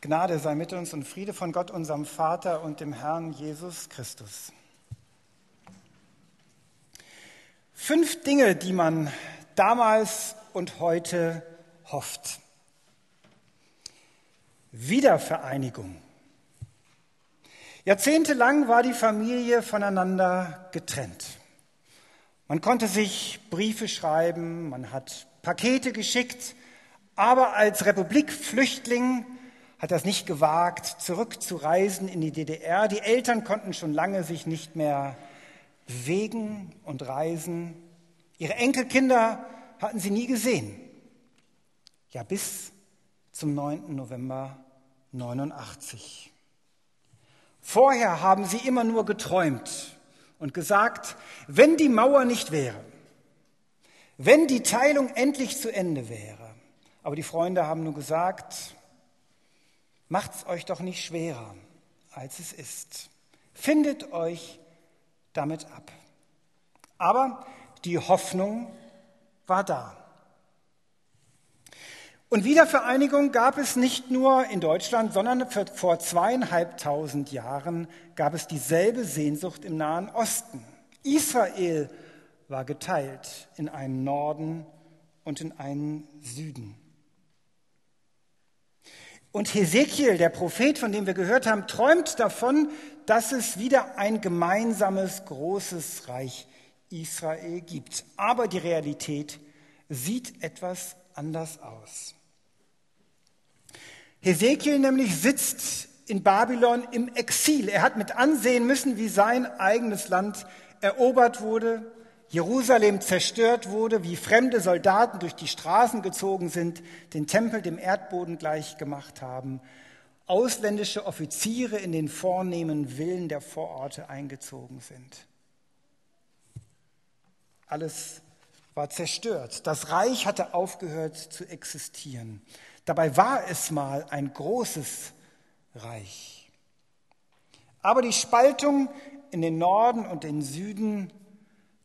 Gnade sei mit uns und Friede von Gott, unserem Vater und dem Herrn Jesus Christus. Fünf Dinge, die man damals und heute hofft. Wiedervereinigung. Jahrzehntelang war die Familie voneinander getrennt. Man konnte sich Briefe schreiben, man hat Pakete geschickt, aber als Republikflüchtling hat das nicht gewagt, zurückzureisen in die DDR. Die Eltern konnten schon lange sich nicht mehr bewegen und reisen. Ihre Enkelkinder hatten sie nie gesehen. Ja, bis zum 9. November 89. Vorher haben sie immer nur geträumt und gesagt, wenn die Mauer nicht wäre, wenn die Teilung endlich zu Ende wäre. Aber die Freunde haben nur gesagt, Macht's euch doch nicht schwerer, als es ist. Findet euch damit ab. Aber die Hoffnung war da. Und Wiedervereinigung gab es nicht nur in Deutschland, sondern vor zweieinhalbtausend Jahren gab es dieselbe Sehnsucht im Nahen Osten. Israel war geteilt in einen Norden und in einen Süden. Und Hesekiel, der Prophet, von dem wir gehört haben, träumt davon, dass es wieder ein gemeinsames großes Reich Israel gibt. Aber die Realität sieht etwas anders aus. Hesekiel nämlich sitzt in Babylon im Exil. Er hat mit ansehen müssen, wie sein eigenes Land erobert wurde, Jerusalem zerstört wurde, wie fremde Soldaten durch die Straßen gezogen sind, den Tempel dem Erdboden gleich gemacht haben, ausländische Offiziere in den vornehmen Villen der Vororte eingezogen sind. Alles war zerstört. Das Reich hatte aufgehört zu existieren. Dabei war es mal ein großes Reich. Aber die Spaltung in den Norden und den Süden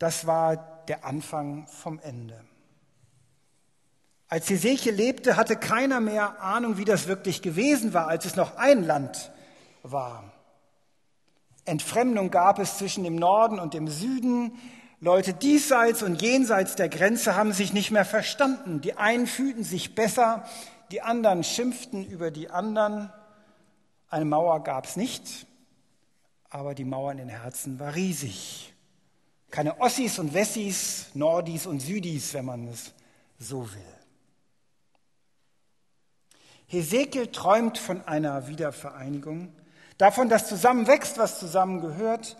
das war der Anfang vom Ende. Als Hesekiel lebte, hatte keiner mehr Ahnung, wie das wirklich gewesen war, als es noch ein Land war. Entfremdung gab es zwischen dem Norden und dem Süden. Leute diesseits und jenseits der Grenze haben sich nicht mehr verstanden. Die einen fühlten sich besser, die anderen schimpften über die anderen. Eine Mauer gab es nicht, aber die Mauer in den Herzen war riesig. Keine Ossis und Wessis, Nordis und Südis, wenn man es so will. Hesekiel träumt von einer Wiedervereinigung, davon, dass zusammen wächst, was zusammengehört.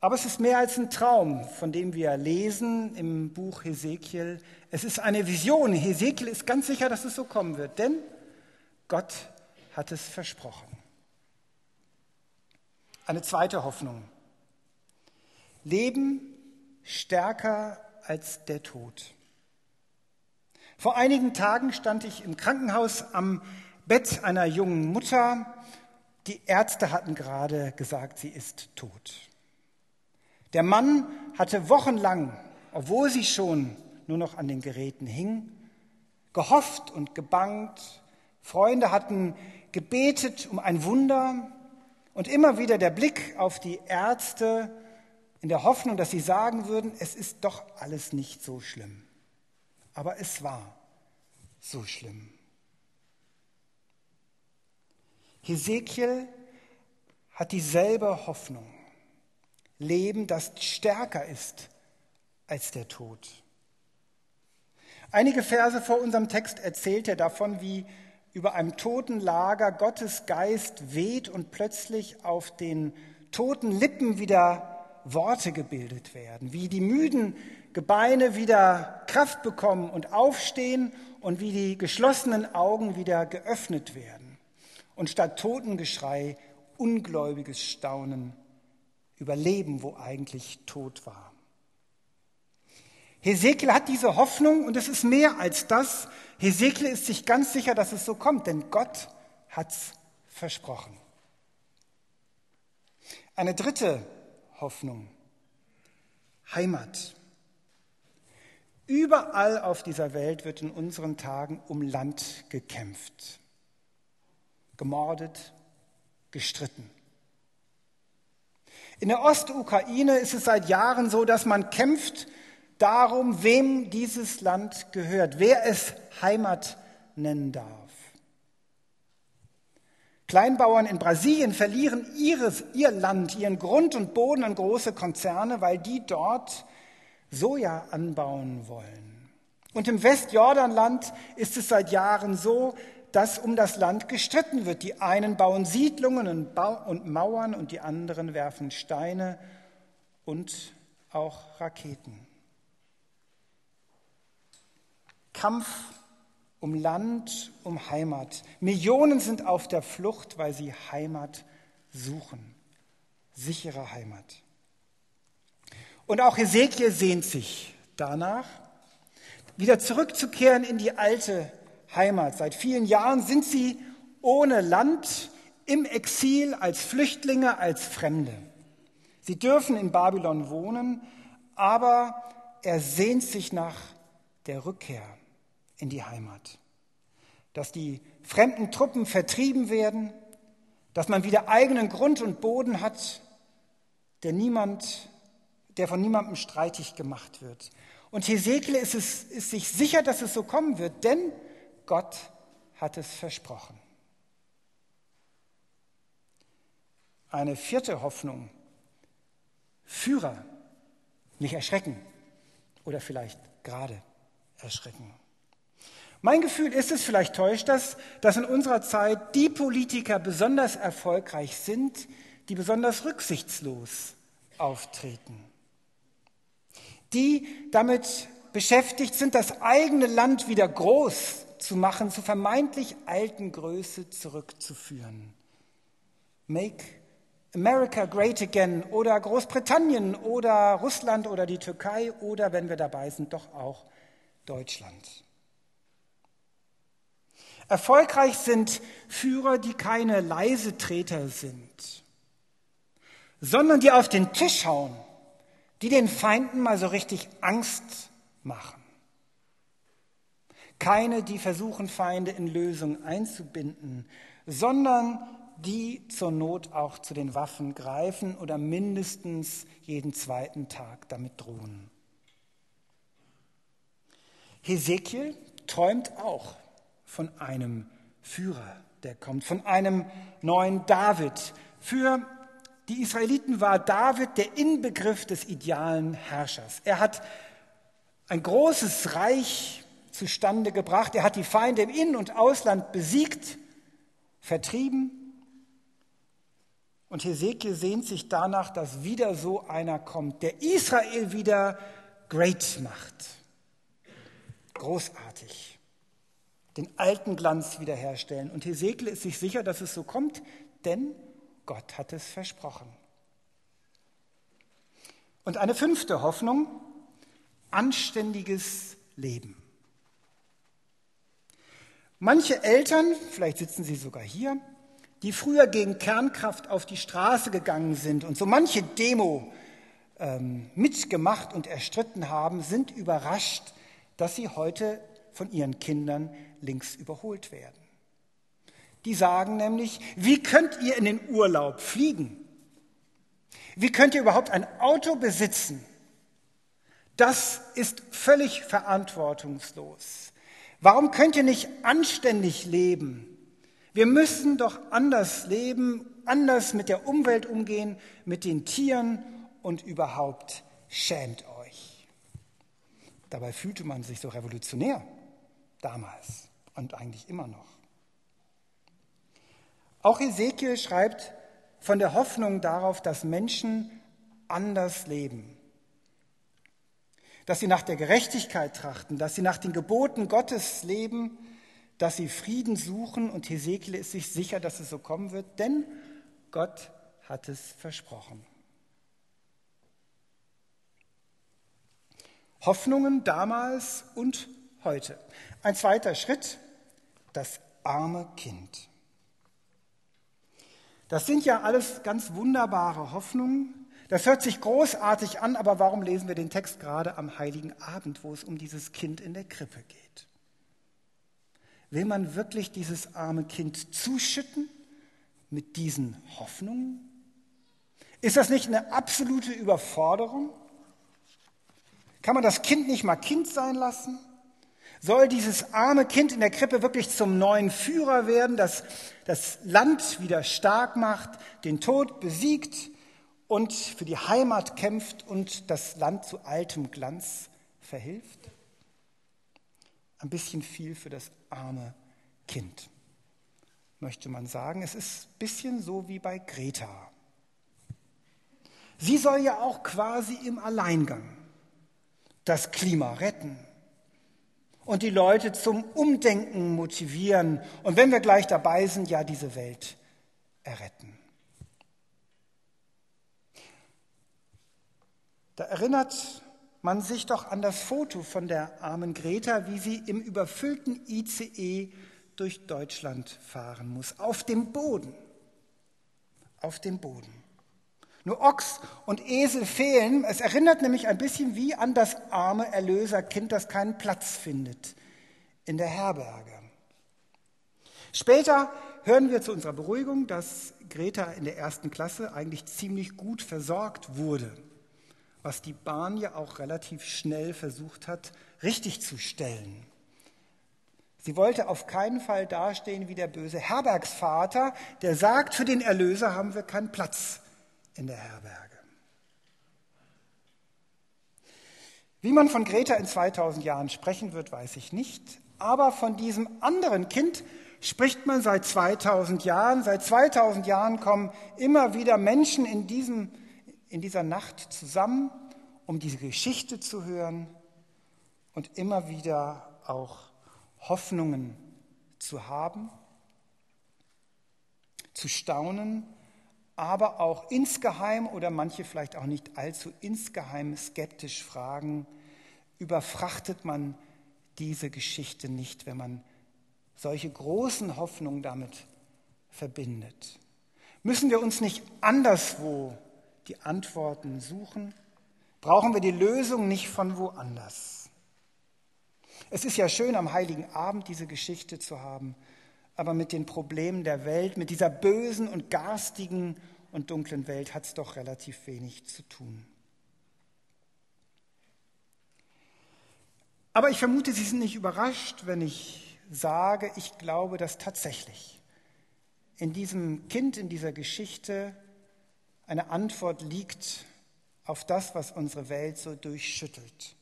Aber es ist mehr als ein Traum, von dem wir lesen im Buch Hesekiel. Es ist eine Vision. Hesekiel ist ganz sicher, dass es so kommen wird, denn Gott hat es versprochen. Eine zweite Hoffnung. Leben stärker als der Tod. Vor einigen Tagen stand ich im Krankenhaus am Bett einer jungen Mutter. Die Ärzte hatten gerade gesagt, sie ist tot. Der Mann hatte wochenlang, obwohl sie schon nur noch an den Geräten hing, gehofft und gebangt. Freunde hatten gebetet um ein Wunder und immer wieder der Blick auf die Ärzte in der Hoffnung, dass sie sagen würden, es ist doch alles nicht so schlimm. Aber es war so schlimm. Hesekiel hat dieselbe Hoffnung. Leben, das stärker ist als der Tod. Einige Verse vor unserem Text erzählt er davon, wie über einem toten Lager Gottes Geist weht und plötzlich auf den toten Lippen wieder Worte gebildet werden, wie die müden Gebeine wieder Kraft bekommen und aufstehen und wie die geschlossenen Augen wieder geöffnet werden. Und statt Totengeschrei ungläubiges Staunen über Leben, wo eigentlich tot war. Hesekiel hat diese Hoffnung und es ist mehr als das. Hesekiel ist sich ganz sicher, dass es so kommt, denn Gott hat's versprochen. Eine dritte Hoffnung. Heimat. Überall auf dieser Welt wird in unseren Tagen um Land gekämpft. gemordet, gestritten. In der Ostukraine ist es seit Jahren so, dass man kämpft darum, wem dieses Land gehört, wer es Heimat nennen darf. Kleinbauern in Brasilien verlieren ihres, ihr Land, ihren Grund und Boden an große Konzerne, weil die dort Soja anbauen wollen. Und im Westjordanland ist es seit Jahren so, dass um das Land gestritten wird. Die einen bauen Siedlungen und Mauern und die anderen werfen Steine und auch Raketen. Kampf um Land, um Heimat. Millionen sind auf der Flucht, weil sie Heimat suchen. Sichere Heimat. Und auch Hesekiel sehnt sich danach, wieder zurückzukehren in die alte Heimat. Seit vielen Jahren sind sie ohne Land, im Exil, als Flüchtlinge, als Fremde. Sie dürfen in Babylon wohnen, aber er sehnt sich nach der Rückkehr in die Heimat. Dass die fremden Truppen vertrieben werden, dass man wieder eigenen Grund und Boden hat, der niemand, der von niemandem streitig gemacht wird. Und Hesekiel ist, es, ist sich sicher, dass es so kommen wird, denn Gott hat es versprochen. Eine vierte Hoffnung. Führer, nicht erschrecken oder vielleicht gerade erschrecken. Mein Gefühl ist es, vielleicht täuscht das, dass in unserer Zeit die Politiker besonders erfolgreich sind, die besonders rücksichtslos auftreten. Die damit beschäftigt sind, das eigene Land wieder groß zu machen, zur vermeintlich alten Größe zurückzuführen. Make America Great Again oder Großbritannien oder Russland oder die Türkei oder, wenn wir dabei sind, doch auch Deutschland. Erfolgreich sind Führer, die keine Leisetreter sind, sondern die auf den Tisch hauen, die den Feinden mal so richtig Angst machen. Keine, die versuchen, Feinde in Lösungen einzubinden, sondern die zur Not auch zu den Waffen greifen oder mindestens jeden zweiten Tag damit drohen. Hesekiel träumt auch von einem Führer, der kommt, von einem neuen David. Für die Israeliten war David der Inbegriff des idealen Herrschers. Er hat ein großes Reich zustande gebracht. Er hat die Feinde im In- und Ausland besiegt, vertrieben. Und Hesekiel sehnt sich danach, dass wieder so einer kommt, der Israel wieder great macht. Großartig. Den alten Glanz wiederherstellen. Und Hesekiel ist sich sicher, dass es so kommt, denn Gott hat es versprochen. Und eine fünfte Hoffnung, anständiges Leben. Manche Eltern, vielleicht sitzen sie sogar hier, die früher gegen Kernkraft auf die Straße gegangen sind und so manche Demo ähm, mitgemacht und erstritten haben, sind überrascht, dass sie heute von ihren Kindern links überholt werden. Die sagen nämlich, wie könnt ihr in den Urlaub fliegen? Wie könnt ihr überhaupt ein Auto besitzen? Das ist völlig verantwortungslos. Warum könnt ihr nicht anständig leben? Wir müssen doch anders leben, anders mit der Umwelt umgehen, mit den Tieren und überhaupt schämt euch. Dabei fühlte man sich so revolutionär damals und eigentlich immer noch. Auch Ezekiel schreibt von der Hoffnung darauf, dass Menschen anders leben dass sie nach der Gerechtigkeit trachten, dass sie nach den Geboten Gottes leben, dass sie Frieden suchen und Hesekiel ist sich sicher, dass es so kommen wird, denn Gott hat es versprochen. Hoffnungen damals und heute. Ein zweiter Schritt, das arme Kind. Das sind ja alles ganz wunderbare Hoffnungen, das hört sich großartig an, aber warum lesen wir den Text gerade am heiligen Abend, wo es um dieses Kind in der Krippe geht? Will man wirklich dieses arme Kind zuschütten mit diesen Hoffnungen? Ist das nicht eine absolute Überforderung? Kann man das Kind nicht mal Kind sein lassen? Soll dieses arme Kind in der Krippe wirklich zum neuen Führer werden, das das Land wieder stark macht, den Tod besiegt und für die Heimat kämpft und das Land zu altem Glanz verhilft? Ein bisschen viel für das arme Kind, möchte man sagen. Es ist ein bisschen so wie bei Greta. Sie soll ja auch quasi im Alleingang das Klima retten und die Leute zum Umdenken motivieren und wenn wir gleich dabei sind, ja diese Welt erretten. Da erinnert man sich doch an das Foto von der armen Greta, wie sie im überfüllten ICE durch Deutschland fahren muss, auf dem Boden. Auf dem Boden. Nur Ochs und Esel fehlen. Es erinnert nämlich ein bisschen wie an das arme Erlöserkind, das keinen Platz findet in der Herberge. Später hören wir zu unserer Beruhigung, dass Greta in der ersten Klasse eigentlich ziemlich gut versorgt wurde was die Bahn ja auch relativ schnell versucht hat, richtigzustellen. Sie wollte auf keinen Fall dastehen wie der böse Herbergsvater, der sagt, für den Erlöser haben wir keinen Platz in der Herberge. Wie man von Greta in 2000 Jahren sprechen wird, weiß ich nicht. Aber von diesem anderen Kind spricht man seit 2000 Jahren. Seit 2000 Jahren kommen immer wieder Menschen in diesem in dieser Nacht zusammen, um diese Geschichte zu hören und immer wieder auch Hoffnungen zu haben, zu staunen, aber auch insgeheim oder manche vielleicht auch nicht allzu insgeheim skeptisch fragen, überfrachtet man diese Geschichte nicht, wenn man solche großen Hoffnungen damit verbindet? Müssen wir uns nicht anderswo die Antworten suchen? Brauchen wir die Lösung nicht von woanders? Es ist ja schön, am heiligen Abend diese Geschichte zu haben, aber mit den Problemen der Welt, mit dieser bösen und garstigen und dunklen Welt hat es doch relativ wenig zu tun. Aber ich vermute, Sie sind nicht überrascht, wenn ich sage, ich glaube, dass tatsächlich in diesem Kind, in dieser Geschichte eine Antwort liegt auf das, was unsere Welt so durchschüttelt.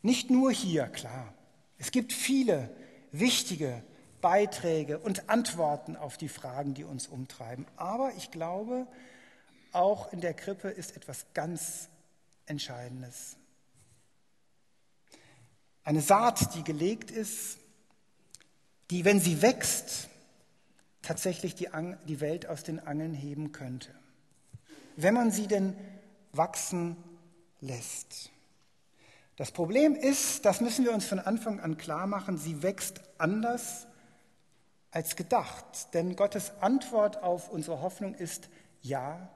Nicht nur hier, klar. Es gibt viele wichtige Beiträge und Antworten auf die Fragen, die uns umtreiben. Aber ich glaube, auch in der Krippe ist etwas ganz Entscheidendes. Eine Saat, die gelegt ist, die, wenn sie wächst, tatsächlich die, die Welt aus den Angeln heben könnte. Wenn man sie denn wachsen lässt. Das Problem ist, das müssen wir uns von Anfang an klar machen, sie wächst anders als gedacht. Denn Gottes Antwort auf unsere Hoffnung ist ja,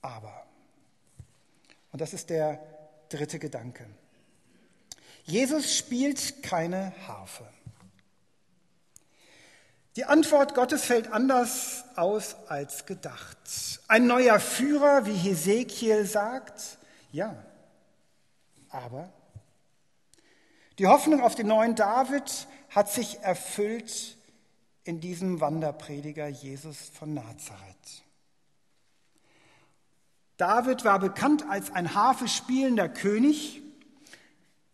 aber. Und das ist der dritte Gedanke. Jesus spielt keine Harfe. Die Antwort Gottes fällt anders aus als gedacht. Ein neuer Führer, wie Hesekiel sagt, ja, aber die Hoffnung auf den neuen David hat sich erfüllt in diesem Wanderprediger Jesus von Nazareth. David war bekannt als ein Harfe spielender König.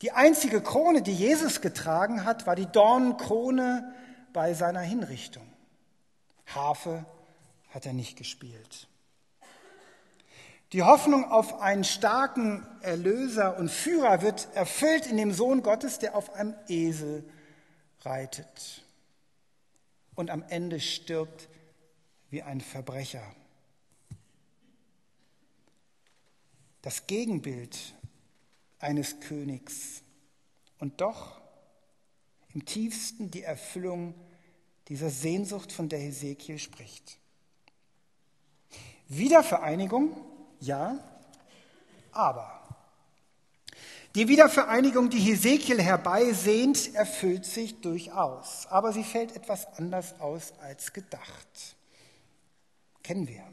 Die einzige Krone, die Jesus getragen hat, war die Dornenkrone bei seiner Hinrichtung. Harfe hat er nicht gespielt. Die Hoffnung auf einen starken Erlöser und Führer wird erfüllt in dem Sohn Gottes, der auf einem Esel reitet und am Ende stirbt wie ein Verbrecher. Das Gegenbild eines Königs. Und doch im tiefsten die Erfüllung dieser Sehnsucht, von der Hesekiel spricht. Wiedervereinigung, ja, aber Die Wiedervereinigung, die Hesekiel herbeisehnt, erfüllt sich durchaus, aber sie fällt etwas anders aus als gedacht. Kennen wir.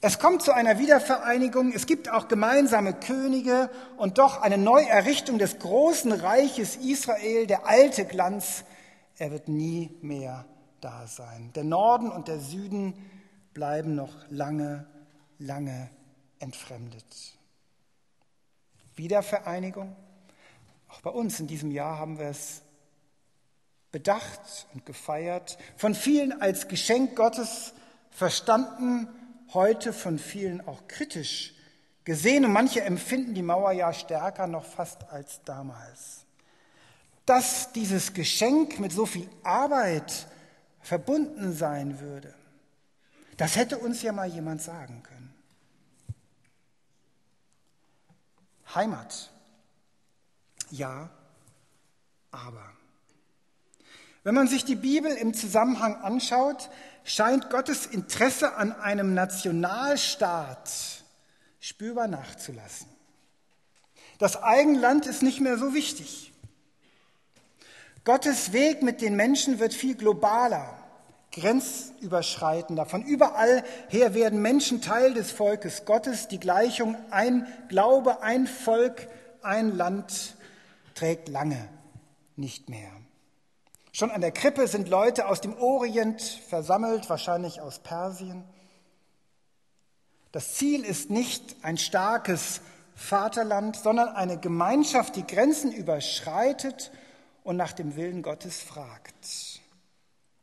Es kommt zu einer Wiedervereinigung, es gibt auch gemeinsame Könige und doch eine Neuerrichtung des großen Reiches Israel, der alte Glanz, er wird nie mehr da sein. Der Norden und der Süden bleiben noch lange, lange entfremdet. Wiedervereinigung. Auch bei uns in diesem Jahr haben wir es bedacht und gefeiert, von vielen als Geschenk Gottes verstanden, heute von vielen auch kritisch gesehen und manche empfinden die Mauer ja stärker noch fast als damals. Dass dieses Geschenk mit so viel Arbeit verbunden sein würde, das hätte uns ja mal jemand sagen können. Heimat. Ja, aber. Wenn man sich die Bibel im Zusammenhang anschaut, scheint Gottes Interesse an einem Nationalstaat spürbar nachzulassen. Das Eigenland ist nicht mehr so wichtig. Gottes Weg mit den Menschen wird viel globaler, grenzüberschreitender. Von überall her werden Menschen Teil des Volkes Gottes. Die Gleichung ein Glaube, ein Volk, ein Land trägt lange nicht mehr. Schon an der Krippe sind Leute aus dem Orient versammelt, wahrscheinlich aus Persien. Das Ziel ist nicht ein starkes Vaterland, sondern eine Gemeinschaft, die Grenzen überschreitet und nach dem Willen Gottes fragt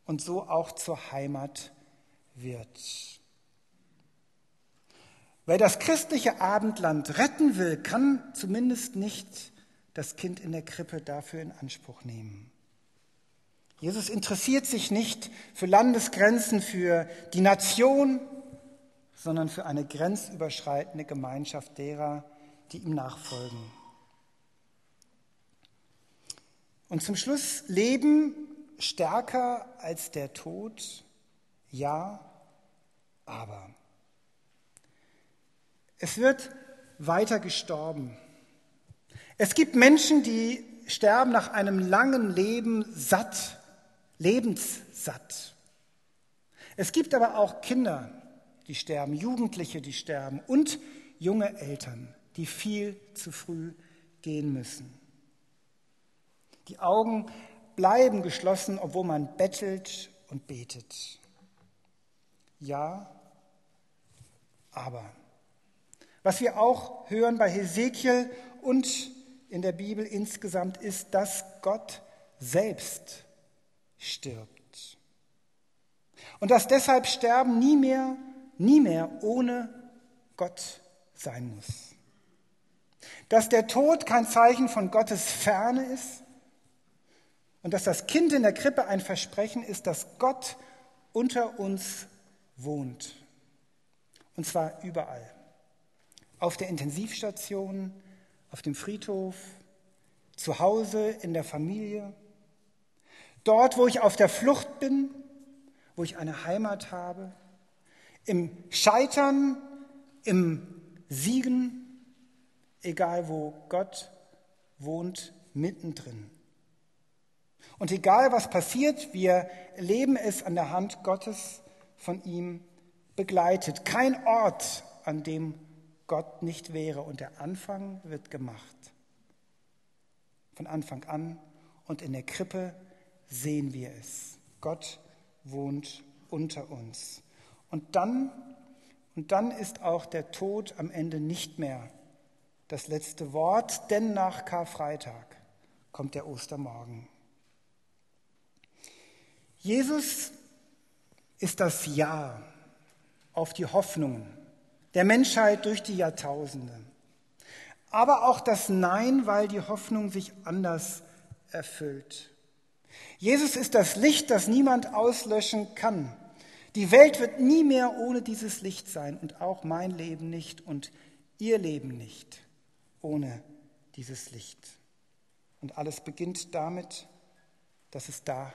und so auch zur Heimat wird. Wer das christliche Abendland retten will, kann zumindest nicht das Kind in der Krippe dafür in Anspruch nehmen. Jesus interessiert sich nicht für Landesgrenzen, für die Nation, sondern für eine grenzüberschreitende Gemeinschaft derer, die ihm nachfolgen. Und zum Schluss Leben stärker als der Tod, ja, aber. Es wird weiter gestorben. Es gibt Menschen, die sterben nach einem langen Leben satt lebenssatt. Es gibt aber auch Kinder, die sterben, Jugendliche, die sterben und junge Eltern, die viel zu früh gehen müssen. Die Augen bleiben geschlossen, obwohl man bettelt und betet. Ja, aber. Was wir auch hören bei Hesekiel und in der Bibel insgesamt ist, dass Gott selbst stirbt. Und dass deshalb Sterben nie mehr, nie mehr ohne Gott sein muss. Dass der Tod kein Zeichen von Gottes Ferne ist und dass das Kind in der Krippe ein Versprechen ist, dass Gott unter uns wohnt. Und zwar überall. Auf der Intensivstation, auf dem Friedhof, zu Hause, in der Familie, Dort, wo ich auf der Flucht bin, wo ich eine Heimat habe, im Scheitern, im Siegen, egal wo Gott wohnt, mittendrin. Und egal was passiert, wir erleben es an der Hand Gottes von ihm begleitet. Kein Ort, an dem Gott nicht wäre. Und der Anfang wird gemacht. Von Anfang an und in der Krippe sehen wir es. Gott wohnt unter uns. Und dann, und dann ist auch der Tod am Ende nicht mehr das letzte Wort, denn nach Karfreitag kommt der Ostermorgen. Jesus ist das Ja auf die Hoffnungen der Menschheit durch die Jahrtausende. Aber auch das Nein, weil die Hoffnung sich anders erfüllt. Jesus ist das Licht, das niemand auslöschen kann. Die Welt wird nie mehr ohne dieses Licht sein und auch mein Leben nicht und ihr Leben nicht ohne dieses Licht. Und alles beginnt damit, dass es da